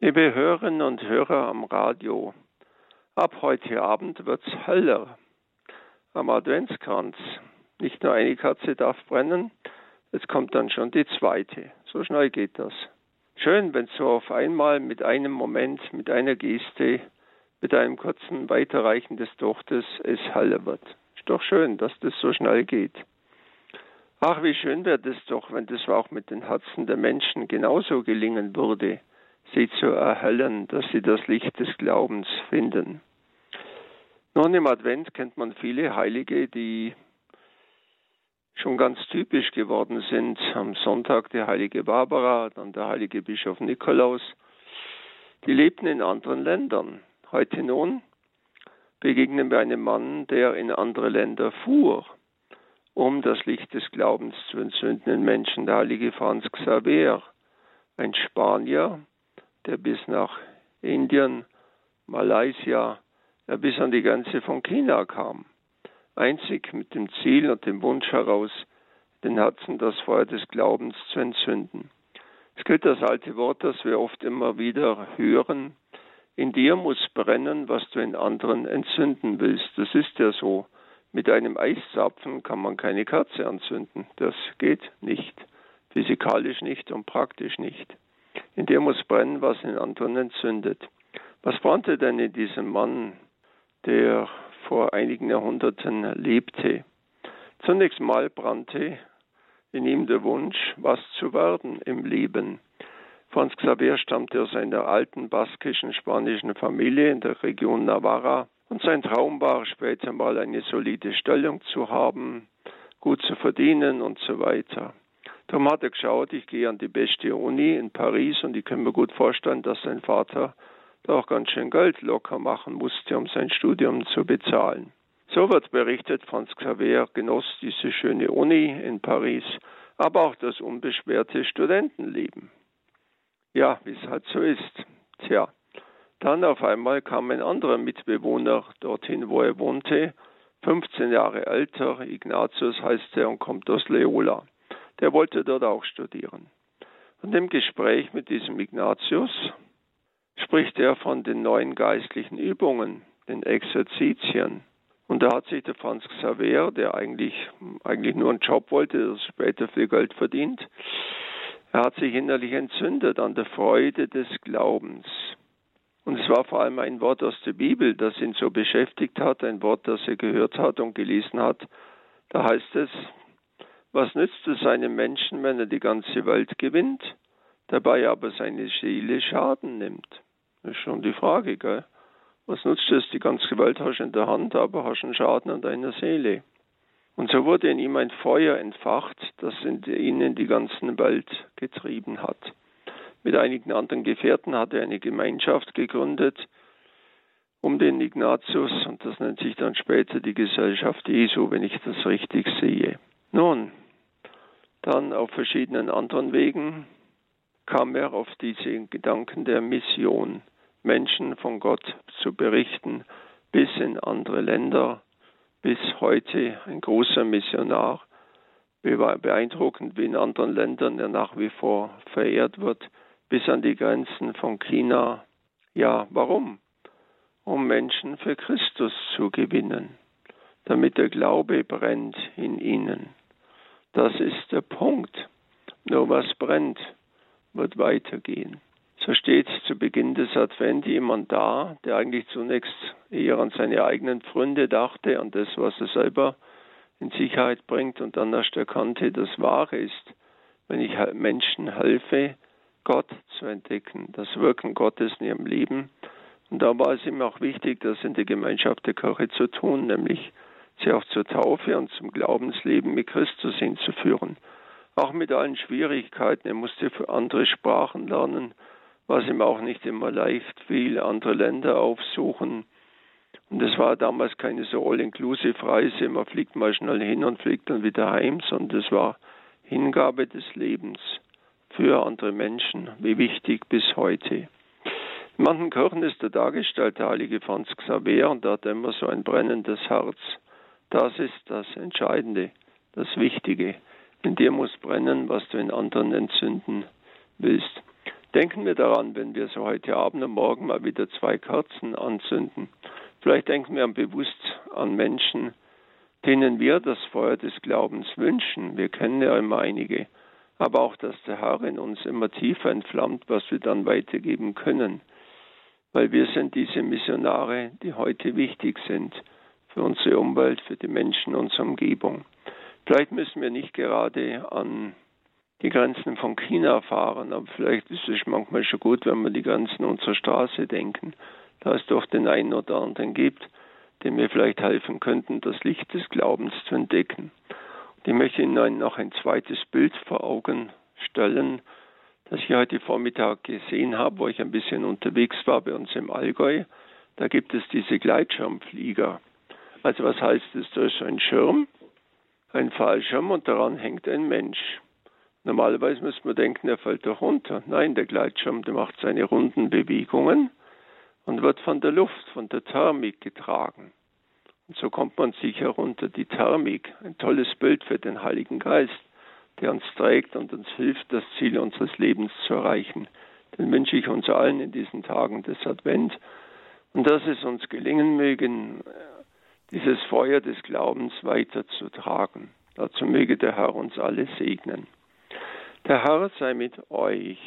Liebe Hörerinnen und Hörer am Radio, ab heute Abend wird's heller. Am Adventskranz. Nicht nur eine Kerze darf brennen, es kommt dann schon die zweite. So schnell geht das. Schön, wenn so auf einmal mit einem Moment, mit einer Geste, mit einem kurzen Weiterreichen des Tochtes es heller wird. Ist doch schön, dass das so schnell geht. Ach, wie schön wäre das doch, wenn das auch mit den Herzen der Menschen genauso gelingen würde, sie zu erhellen, dass sie das Licht des Glaubens finden. Nun im Advent kennt man viele Heilige, die schon ganz typisch geworden sind. Am Sonntag die heilige Barbara, dann der heilige Bischof Nikolaus. Die lebten in anderen Ländern. Heute nun begegnen wir einem Mann, der in andere Länder fuhr um das Licht des Glaubens zu entzündenden Menschen, der heilige Franz Xaver, ein Spanier, der bis nach Indien, Malaysia, ja bis an die Grenze von China kam, einzig mit dem Ziel und dem Wunsch heraus, den Herzen das Feuer des Glaubens zu entzünden. Es gilt das alte Wort, das wir oft immer wieder hören, in dir muss brennen, was du in anderen entzünden willst. Das ist ja so. Mit einem Eiszapfen kann man keine Kerze anzünden. Das geht nicht. Physikalisch nicht und praktisch nicht. In dir muss brennen, was in anderen entzündet. Was brannte denn in diesem Mann, der vor einigen Jahrhunderten lebte? Zunächst mal brannte in ihm der Wunsch, was zu werden im Leben. Franz Xaver stammte aus einer alten baskischen spanischen Familie in der Region Navarra und sein Traum war später mal eine solide Stellung zu haben, gut zu verdienen und so weiter. Darum hat er geschaut, ich gehe an die beste Uni in Paris und ich kann mir gut vorstellen, dass sein Vater da auch ganz schön Geld locker machen musste, um sein Studium zu bezahlen. So wird berichtet, Franz Xaver genoss diese schöne Uni in Paris, aber auch das unbeschwerte Studentenleben. Ja, wie es halt so ist. Tja, dann auf einmal kam ein anderer Mitbewohner dorthin, wo er wohnte, 15 Jahre älter, Ignatius heißt er und kommt aus Leola. Der wollte dort auch studieren. Und im Gespräch mit diesem Ignatius spricht er von den neuen geistlichen Übungen, den Exerzitien. Und da hat sich der Franz Xaver, der eigentlich, eigentlich nur einen Job wollte, der später viel Geld verdient, er hat sich innerlich entzündet an der Freude des Glaubens. Und es war vor allem ein Wort aus der Bibel, das ihn so beschäftigt hat, ein Wort, das er gehört hat und gelesen hat. Da heißt es, was nützt es einem Menschen, wenn er die ganze Welt gewinnt, dabei aber seine Seele Schaden nimmt? Das ist schon die Frage, gell? Was nutzt es, die ganze Welt hast du in der Hand, aber hast einen Schaden an deiner Seele? Und so wurde in ihm ein Feuer entfacht, das in ihn in die ganze Welt getrieben hat. Mit einigen anderen Gefährten hat er eine Gemeinschaft gegründet um den Ignatius und das nennt sich dann später die Gesellschaft Jesu, wenn ich das richtig sehe. Nun, dann auf verschiedenen anderen Wegen kam er auf diese Gedanken der Mission, Menschen von Gott zu berichten, bis in andere Länder, bis heute ein großer Missionar, beeindruckend wie in anderen Ländern er nach wie vor verehrt wird, bis an die Grenzen von China. Ja, warum? Um Menschen für Christus zu gewinnen, damit der Glaube brennt in ihnen. Das ist der Punkt. Nur was brennt, wird weitergehen. So steht zu Beginn des Advent jemand da, der eigentlich zunächst eher an seine eigenen Pfründe dachte, an das, was er selber in Sicherheit bringt und dann erst erkannte, das Wahre ist, wenn ich Menschen helfe, Gott zu entdecken, das Wirken Gottes in ihrem Leben. Und da war es ihm auch wichtig, das in die Gemeinschaft der Kirche zu tun, nämlich sie auch zur Taufe und zum Glaubensleben mit Christus hinzuführen. Auch mit allen Schwierigkeiten. Er musste für andere Sprachen lernen, was ihm auch nicht immer leicht fiel, andere Länder aufsuchen. Und es war damals keine so all-inclusive-Reise, man fliegt mal schnell hin und fliegt dann wieder heim, sondern es war Hingabe des Lebens für andere Menschen, wie wichtig bis heute. In manchen Kirchen ist er dargestellt, der heilige Franz Xaver, und da hat er immer so ein brennendes Herz. Das ist das Entscheidende, das Wichtige. In dir muss brennen, was du in anderen entzünden willst. Denken wir daran, wenn wir so heute Abend und morgen mal wieder zwei Kerzen anzünden. Vielleicht denken wir bewusst an Menschen, denen wir das Feuer des Glaubens wünschen. Wir kennen ja immer einige. Aber auch, dass der Herr in uns immer tiefer entflammt, was wir dann weitergeben können. Weil wir sind diese Missionare, die heute wichtig sind für unsere Umwelt, für die Menschen unserer Umgebung. Vielleicht müssen wir nicht gerade an die Grenzen von China fahren, aber vielleicht ist es manchmal schon gut, wenn wir die Grenzen unserer Straße denken, da es doch den einen oder anderen gibt, dem wir vielleicht helfen könnten, das Licht des Glaubens zu entdecken. Und ich möchte Ihnen noch ein zweites Bild vor Augen stellen, das ich heute Vormittag gesehen habe, wo ich ein bisschen unterwegs war bei uns im Allgäu. Da gibt es diese Gleitschirmflieger. Also was heißt es? Da ist ein Schirm, ein Fallschirm und daran hängt ein Mensch. Normalerweise müsste man denken, er fällt doch runter. Nein, der Gleitschirm, der macht seine runden Bewegungen und wird von der Luft, von der Thermik getragen. Und so kommt man sicher runter. Die Thermik, ein tolles Bild für den Heiligen Geist, der uns trägt und uns hilft, das Ziel unseres Lebens zu erreichen. Den wünsche ich uns allen in diesen Tagen des Advent und dass es uns gelingen möge, dieses Feuer des Glaubens weiterzutragen. Dazu möge der Herr uns alle segnen. Der Herr sei mit euch.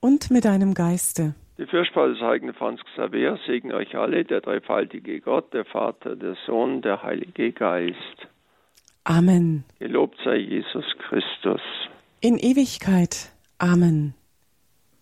Und mit deinem Geiste. Die Fürsprache des heiligen Franz Xaver segne euch alle, der dreifaltige Gott, der Vater, der Sohn, der Heilige Geist. Amen. Gelobt sei Jesus Christus. In Ewigkeit. Amen.